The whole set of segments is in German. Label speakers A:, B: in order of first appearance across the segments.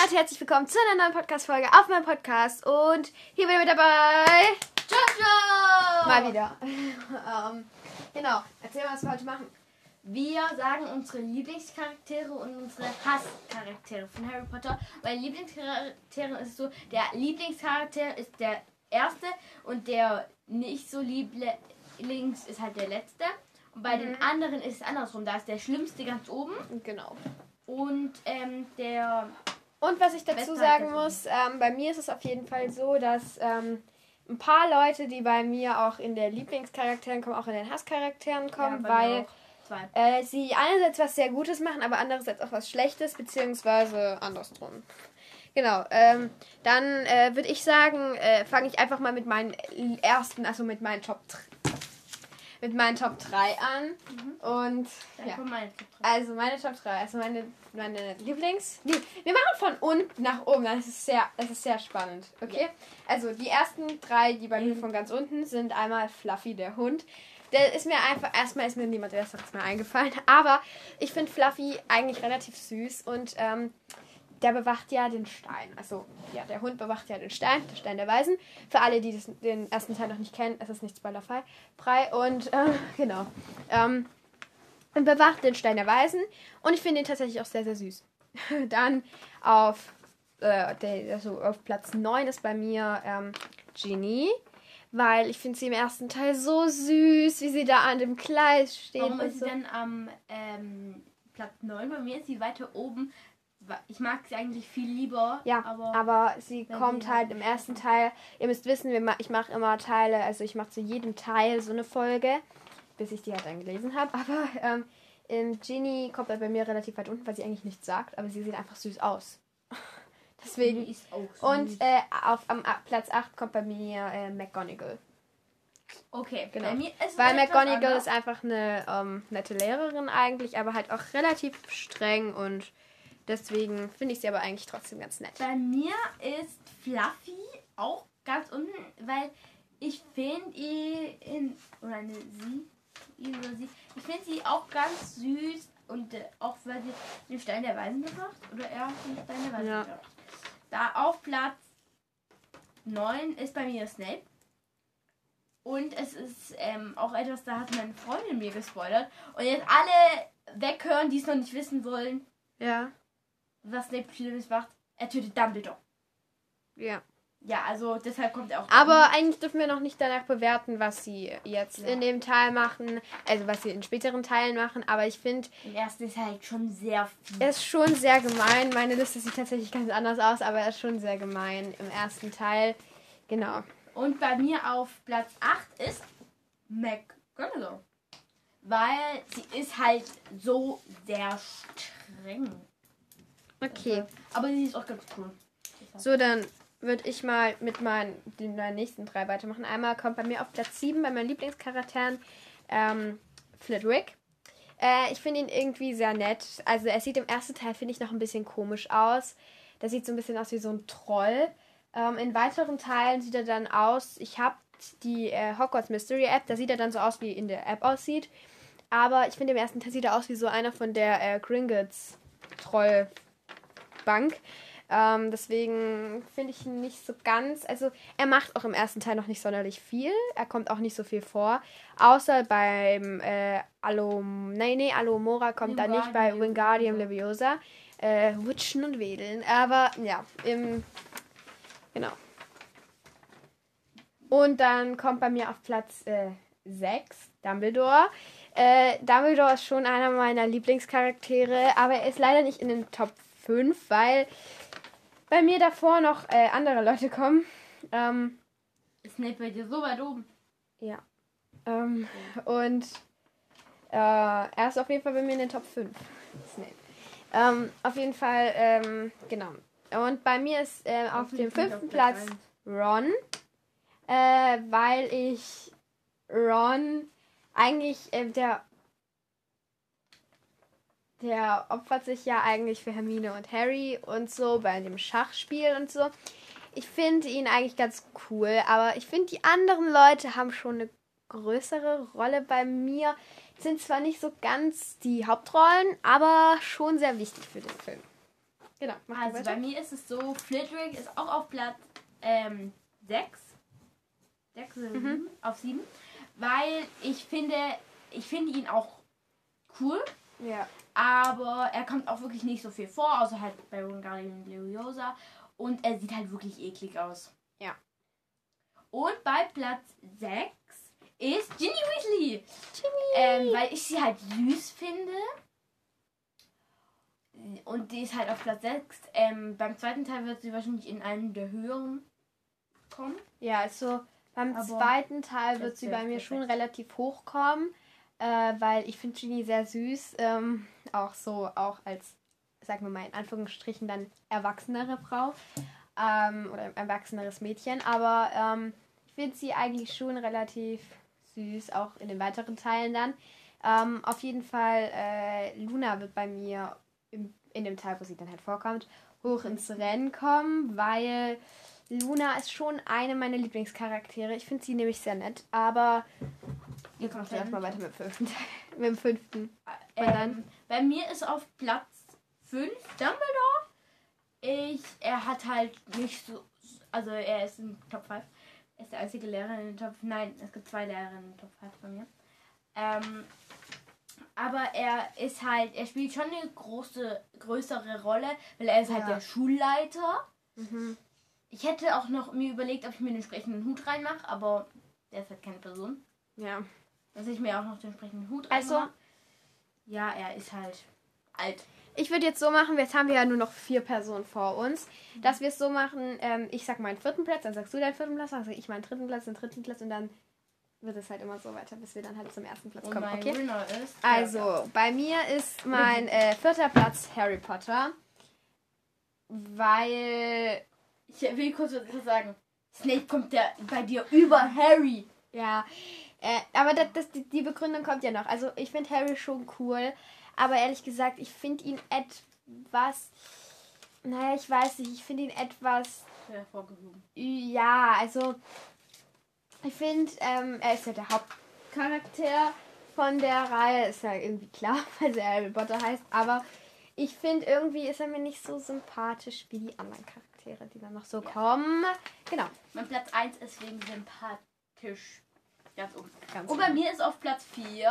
A: Leute, herzlich willkommen zu einer neuen Podcast-Folge auf meinem Podcast. Und hier bin ich mit dabei.
B: Jojo!
A: Mal wieder. ähm, genau, erzähl mal, was wir heute machen.
B: Wir sagen unsere Lieblingscharaktere und unsere Hasscharaktere von Harry Potter. Bei Lieblingscharakteren ist es so, der Lieblingscharakter ist der erste und der nicht so Lieblings ist halt der letzte. Und bei den anderen ist es andersrum. Da ist der schlimmste ganz oben
A: Genau.
B: und ähm, der
A: Und was ich dazu sagen muss, ähm, bei mir ist es auf jeden Fall so, dass ähm, ein paar Leute, die bei mir auch in der Lieblingscharakteren kommen, auch in den Hasscharakteren kommen,
B: ja,
A: weil äh, sie einerseits was sehr Gutes machen, aber andererseits auch was Schlechtes, beziehungsweise andersrum. Genau, ähm, dann äh, würde ich sagen, äh, fange ich einfach mal mit meinen ersten, also mit meinen Top mit meinen Top 3 an. Und
B: Dann
A: ja.
B: kommt meine Top drei.
A: Also meine Top 3, also meine, meine Lieblings. Wir machen von unten nach oben, das ist sehr, das ist sehr spannend. Okay? Also die ersten drei, die bei mir von ganz unten sind einmal Fluffy, der Hund. Der ist mir einfach, erstmal ist mir niemand besseres mehr eingefallen. Aber ich finde Fluffy eigentlich relativ süß und ähm, der bewacht ja den Stein. Also, ja, der Hund bewacht ja den Stein, der Stein der Weisen. Für alle, die das, den ersten Teil noch nicht kennen, es ist nicht spoilerfrei. Frei und, äh, genau. Ähm, und bewacht den Stein der Weisen. Und ich finde ihn tatsächlich auch sehr, sehr süß. Dann auf, äh, der, also auf Platz 9 ist bei mir ähm, Genie. Weil ich finde sie im ersten Teil so süß, wie sie da an dem Gleis steht.
B: Warum ist sie
A: so.
B: dann am ähm, Platz 9? Bei mir ist sie weiter oben. Ich mag sie eigentlich viel lieber.
A: Ja,
B: aber,
A: aber, sie kommt halt
B: halt
A: im ersten Teil. Ihr müsst wissen, ich mache immer Teile, also ich mache zu jedem Teil so eine Folge, bis ich die halt dann gelesen habe. Aber ähm, ähm, Ginny kommt halt bei mir relativ weit unten, weil sie eigentlich nichts sagt, aber sie sieht einfach süß aus. Deswegen.
B: die ist auch süß.
A: Und äh, auf am Platz 8 kommt bei mir äh, McGonagall.
B: okay,
A: genau.
B: bei mir ist es
A: Weil McGonagall ist einfach eine ähm, nette Lehrerin eigentlich, aber halt auch relativ streng und deswegen finde ich sie aber eigentlich trotzdem ganz nett.
B: Bei mir ist Fluffy auch ganz unten, weil ich finde ihn, oder sie, ich finde sie auch ganz süß und äh, auch weil sie den Stein der Weisen bewacht, oder er den Stein der Weisen
A: Ja.
B: Da auf Platz 9 ist bei mir Snape. Und es ist ähm, auch etwas, da hat meine Freundin mir gespoilert. Und jetzt alle weghören, die es noch nicht wissen wollen,
A: Ja.
B: Was Snape Schlimmes macht. Er tötet Dumbledore.
A: Ja.
B: Ja, also deshalb kommt er auch.
A: Aber eigentlich dürfen wir noch nicht danach bewerten, was sie jetzt
B: Ja.
A: in dem Teil machen, also was sie in späteren Teilen machen. Aber ich finde,
B: im ersten ist halt schon sehr viel.
A: er ist schon sehr gemein. Meine Liste sieht tatsächlich ganz anders aus, aber er ist schon sehr gemein im ersten Teil. Genau.
B: Und bei mir auf Platz 8 ist McGonagall. Weil sie ist halt so sehr streng.
A: Okay.
B: Aber sie ist auch ganz cool.
A: So, dann würde ich mal mit meinen, den meinen nächsten drei weitermachen. Einmal kommt bei mir auf Platz 7 bei meinen Lieblingscharakteren ähm, Flitwick. Äh, ich finde ihn irgendwie sehr nett. Also er sieht im ersten Teil, finde ich, noch ein bisschen komisch aus. Der sieht so ein bisschen aus wie so ein Troll. Ähm, in weiteren Teilen sieht er dann aus, ich habe die äh, Hogwarts Mystery App, da sieht er dann so aus, wie in der App aussieht. Aber ich finde, im ersten Teil sieht er aus wie so einer von der äh, Gringotts Trollbank. Ähm, deswegen finde ich ihn nicht so ganz. Also, er macht auch im ersten Teil noch nicht sonderlich viel. Er kommt auch nicht so viel vor. Außer beim äh, Alom. Nee, nee, Alomora kommt da nicht bei Wingardium Leviosa. Äh, Wutschen und Wedeln. Aber ja, im. Genau. Und dann kommt bei mir auf Platz äh, 6 Dumbledore. Äh, Dumbledore ist schon einer meiner Lieblingscharaktere, aber er ist leider nicht in den Top 5, weil bei mir davor noch äh, andere Leute kommen. Ähm,
B: Ist Snape bei dir so weit oben?
A: ja. Ähm, und äh, er ist auf jeden Fall bei mir in den Top 5. Snape. Ähm, auf jeden Fall, ähm, genau. Und bei mir ist äh, auf dem fünften Platz Ron, äh, weil ich Ron eigentlich äh, der der opfert sich ja eigentlich für Hermine und Harry und so bei dem Schachspiel und so. Ich finde ihn eigentlich ganz cool, aber ich finde die anderen Leute haben schon eine größere Rolle bei mir. Sind zwar nicht so ganz die Hauptrollen, aber schon sehr wichtig für den Film. Genau,
B: Also bei mir ist es so, Flitwick ist auch auf Platz ähm, 6. 6 oder
A: Mhm.
B: 7, auf 7. Weil ich finde, ich finde ihn auch cool,
A: Ja.
B: aber er kommt auch wirklich nicht so viel vor, außer halt bei Wingardium Leviosa. Und er sieht halt wirklich eklig aus.
A: Ja.
B: Und bei Platz 6 ist Ginny Weasley. Ähm, weil ich sie halt süß finde. Und die ist halt auf Platz 6. Ähm, beim zweiten Teil wird sie wahrscheinlich in einen der höheren kommen.
A: Ja, also beim
B: Aber
A: zweiten Teil wird sie bei mir schon relativ hoch kommen, äh, weil ich finde Ginny sehr süß. Ähm, auch so, auch als, sagen wir mal in Anführungsstrichen, dann erwachsenere Frau ähm, oder erwachseneres Mädchen. Aber ähm, ich finde sie eigentlich schon relativ süß, auch in den weiteren Teilen dann. Ähm, auf jeden Fall, äh, Luna wird bei mir im, in dem Teil, wo sie dann halt vorkommt, hoch ins Rennen kommen, weil Luna ist schon eine meiner Lieblingscharaktere. Ich finde sie nämlich sehr nett, aber jetzt machen wir erstmal weiter mit dem fünften Teil. Mit dem fünften. Dann?
B: Ähm, bei mir ist auf Platz 5 Dumbledore. Ich, er hat halt nicht so. Also er ist in Top 5. Er ist der einzige Lehrer in den Top. Nein, es gibt zwei Lehrer in den Top 5 bei mir. Ähm, aber er ist halt, er spielt schon eine große, größere Rolle, weil er ist halt
A: Ja.
B: der Schulleiter.
A: Mhm.
B: Ich hätte auch noch mir überlegt, ob ich mir den entsprechenden Hut reinmache, aber der ist halt keine Person.
A: Ja.
B: Dass ich mir auch noch den entsprechenden Hut
A: Also-
B: reinmache. Ja, er ist halt alt.
A: Ich würde jetzt so machen, jetzt haben wir ja nur noch vier Personen vor uns, dass wir es so machen, ähm, ich sag meinen vierten Platz, dann sagst du deinen vierten Platz, dann sag ich meinen dritten Platz, den dritten Platz und dann wird es halt immer so weiter, bis wir dann halt zum ersten Platz
B: Und
A: kommen,
B: mein
A: okay?
B: Winner ist.
A: Also, bei mir ist mein äh, vierter Platz Harry Potter, weil
B: Ich will kurz was sagen. Snape kommt der bei dir über Harry.
A: Ja, äh, aber das, das, die, die Begründung kommt ja noch. Also ich finde Harry schon cool, aber ehrlich gesagt, ich finde ihn etwas, naja, ich weiß nicht, ich finde ihn etwas,
B: Hervorgehoben.
A: ja, also ich finde, ähm, er ist ja der Hauptcharakter von der Reihe, ist ja irgendwie klar, weil er Harry Potter heißt, aber ich finde irgendwie ist er mir nicht so sympathisch wie die anderen Charaktere, die dann noch so
B: Ja.
A: kommen. Genau.
B: Mein Platz 1 ist wegen sympathisch. Ganz oben.
A: Ganz
B: Und bei
A: genau.
B: mir ist auf Platz 4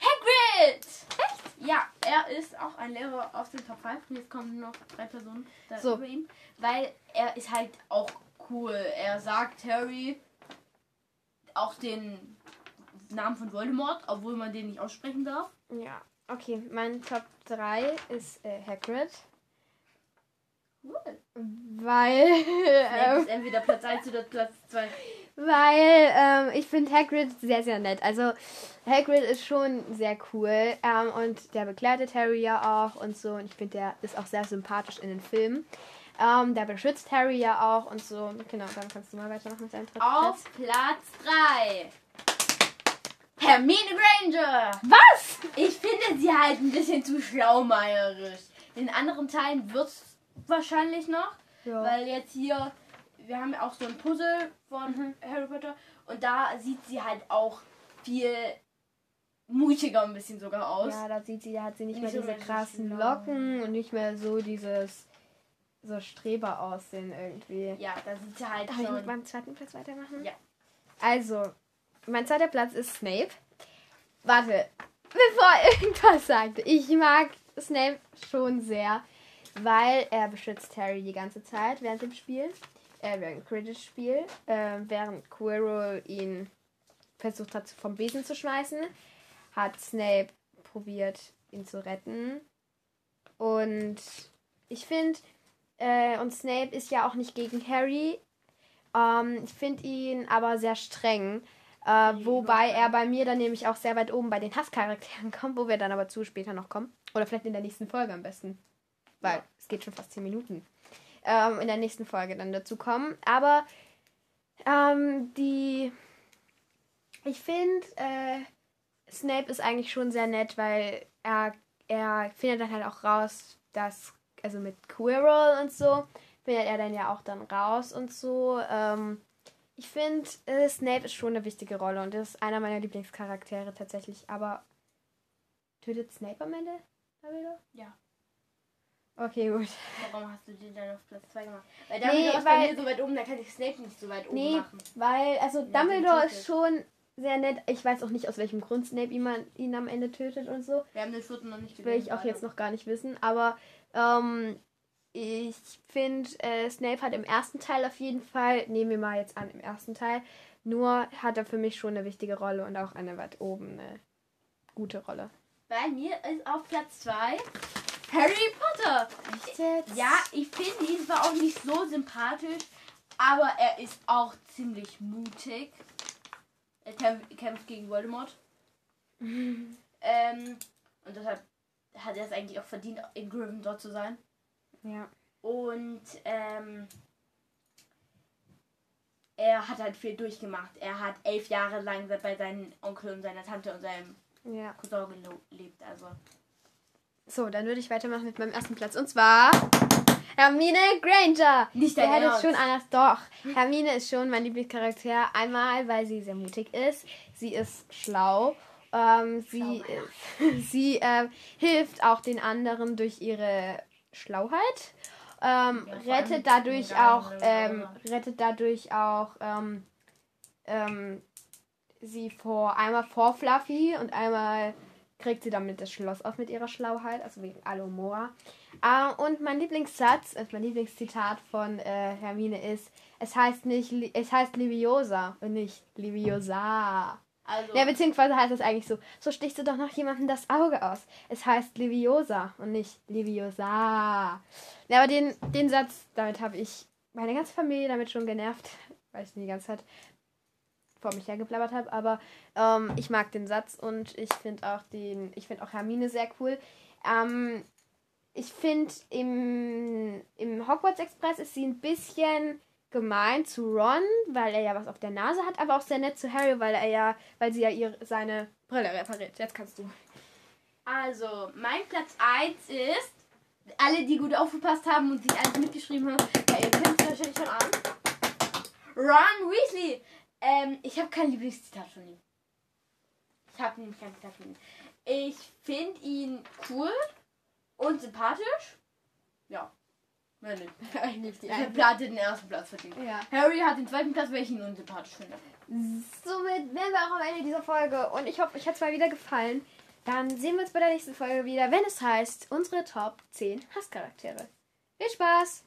B: Hagrid. Echt? Ja, er ist auch ein Lehrer aus den Top 5. Und jetzt kommen noch drei Personen da
A: So.
B: über ihm. Weil er ist halt auch cool. Er sagt Harry auch den Namen von Voldemort, obwohl man den nicht aussprechen darf.
A: Ja, okay. Mein Top 3 ist äh, Hagrid. Weil, ähm,
B: ist entweder Platz 1 oder Platz 2.
A: weil ähm, ich finde Hagrid sehr, sehr nett. Also Hagrid ist schon sehr cool ähm, und der begleitet Harry ja auch und so. Und ich finde, der ist auch sehr sympathisch in den Filmen. Ähm, der beschützt Harry ja auch und so. Genau, dann kannst du mal weitermachen mit deinem dritten
B: Auf
A: Platz.
B: Platz 3. Hermine Granger.
A: Was?
B: Ich finde sie halt ein bisschen zu schlaumeierisch. In anderen Teilen wird es wahrscheinlich noch,
A: Ja.
B: weil jetzt hier, wir haben ja auch so ein Puzzle von
A: Mhm.
B: Harry Potter und da sieht sie halt auch viel mutiger ein bisschen sogar aus.
A: Ja, da sieht sie, da hat sie nicht,
B: Nicht
A: mehr
B: so
A: diese krassen Locken und nicht mehr so dieses so Streber aussehen irgendwie.
B: Ja, da sieht sie halt
A: Darf ich mit meinem zweiten Platz weitermachen?
B: Ja.
A: Also, mein zweiter Platz ist Snape. Warte, bevor irgendwas sagt. Ich mag Snape schon sehr, weil er beschützt Harry die ganze Zeit während dem Spiel. Äh, während dem Quidditch-Spiel. Äh, während Quirrell ihn versucht hat, vom Besen zu schmeißen, hat Snape probiert, ihn zu retten. Und ich finde, äh, und Snape ist ja auch nicht gegen Harry. Ähm, ich finde ihn aber sehr streng. Äh, wobei er bei mir dann nämlich auch sehr weit oben bei den Hasscharakteren kommt, wo wir dann aber zu später noch kommen. Oder vielleicht in der nächsten Folge am besten. Weil
B: Ja.
A: es geht schon fast 10 Minuten. Ähm, in der nächsten Folge dann dazu kommen. Aber ähm, die. Ich finde, äh, Snape ist eigentlich schon sehr nett, weil er, er findet dann halt auch raus, dass, also mit Quirrell und so, findet er dann ja auch dann raus und so. Ähm, ich finde, äh, Snape ist schon eine wichtige Rolle und ist einer meiner Lieblingscharaktere tatsächlich. Aber tötet Snape am Ende?
B: Ja.
A: Okay, gut.
B: Warum hast du den dann auf Platz 2 gemacht? Weil
A: Nee,
B: Dumbledore ist bei
A: weil-
B: mir so weit oben, da kann ich Snape nicht so weit oben
A: Nee,
B: machen.
A: weil, also
B: den
A: Dumbledore ist schon sehr nett. Ich weiß auch nicht, aus welchem Grund Snape ihn, ihn am Ende tötet und so.
B: Wir haben den vierten noch nicht
A: will ich auch jetzt noch gar nicht wissen. Aber ähm, ich finde, äh, Snape hat im ersten Teil auf jeden Fall, nehmen wir mal jetzt an, im ersten Teil, nur hat er für mich schon eine wichtige Rolle und auch eine weit oben eine gute Rolle.
B: Bei mir ist auf Platz 2 Harry Potter.
A: Echt jetzt?
B: Ja, ich finde ihn zwar auch nicht so sympathisch, aber er ist auch ziemlich mutig. Er kämpft, kämpft gegen Voldemort. ähm, und deshalb hat er es eigentlich auch verdient, in Gryffindor zu sein.
A: Ja.
B: Und ähm, er hat halt viel durchgemacht. Er hat elf Jahre lang bei seinen Onkel und seiner Tante und seinem
A: ja.
B: Cousin gelebt. Also
A: So, dann würde ich weitermachen mit meinem ersten Platz. Und zwar Hermine Granger.
B: Nicht
A: hätte es
B: Ernst?
A: schon anders? Doch. Hermine ist schon mein Lieblingscharakter. Einmal, weil sie sehr mutig ist. Sie ist schlau. Ähm, sie ist, sie ähm, hilft auch den anderen durch ihre Schlauheit. Ähm,
B: allem
A: rettet dadurch auch, ähm, rettet dadurch auch ähm, ähm, sie vor einmal vor Fluffy und einmal kriegt sie damit das Schloss auf mit ihrer Schlauheit, also wegen Alomora. Ah, und mein Lieblingssatz, also mein Lieblingszitat von äh, Hermine ist, es heißt nicht, es heißt Liviosa und nicht Liviosa.
B: Also,
A: Ja, beziehungsweise heißt es eigentlich so, so stichst du doch noch jemandem das Auge aus. Es heißt Liviosa und nicht Liviosa. Ja, aber den, den Satz, damit habe ich meine ganze Familie damit schon genervt, weil ich die ganze Zeit vor mich hergeblabbert habe. Aber ähm, ich mag den Satz und ich finde auch den, ich finde auch Hermine sehr cool. Ähm, ich finde im, im Hogwarts Express ist sie ein bisschen gemein zu Ron, weil er ja was auf der Nase hat, aber auch sehr nett zu Harry, weil er ja, weil sie ja ihr, seine Brille repariert. Jetzt kannst du.
B: also, mein Platz 1 ist, alle, die gut aufgepasst haben und sich alles mitgeschrieben haben, ja, ihr kennt es wahrscheinlich schon an. Ron Weasley. Ähm, ich habe kein Lieblingszitat von ihm. Ich habe nämlich kein Zitat von ihm. Ich finde ihn cool und sympathisch. Ja. Mehr nicht.
A: Eigentlich die
B: Ich Platte den ersten Platz verdient.
A: Ja.
B: Harry hat den zweiten Platz, weil ich ihn unsympathisch finde.
A: Somit wären wir auch am Ende dieser Folge und ich hoffe, euch hat es mal wieder gefallen. Dann sehen wir uns bei der nächsten Folge wieder, wenn es heißt, unsere Top 10 Hasscharaktere. Viel Spaß!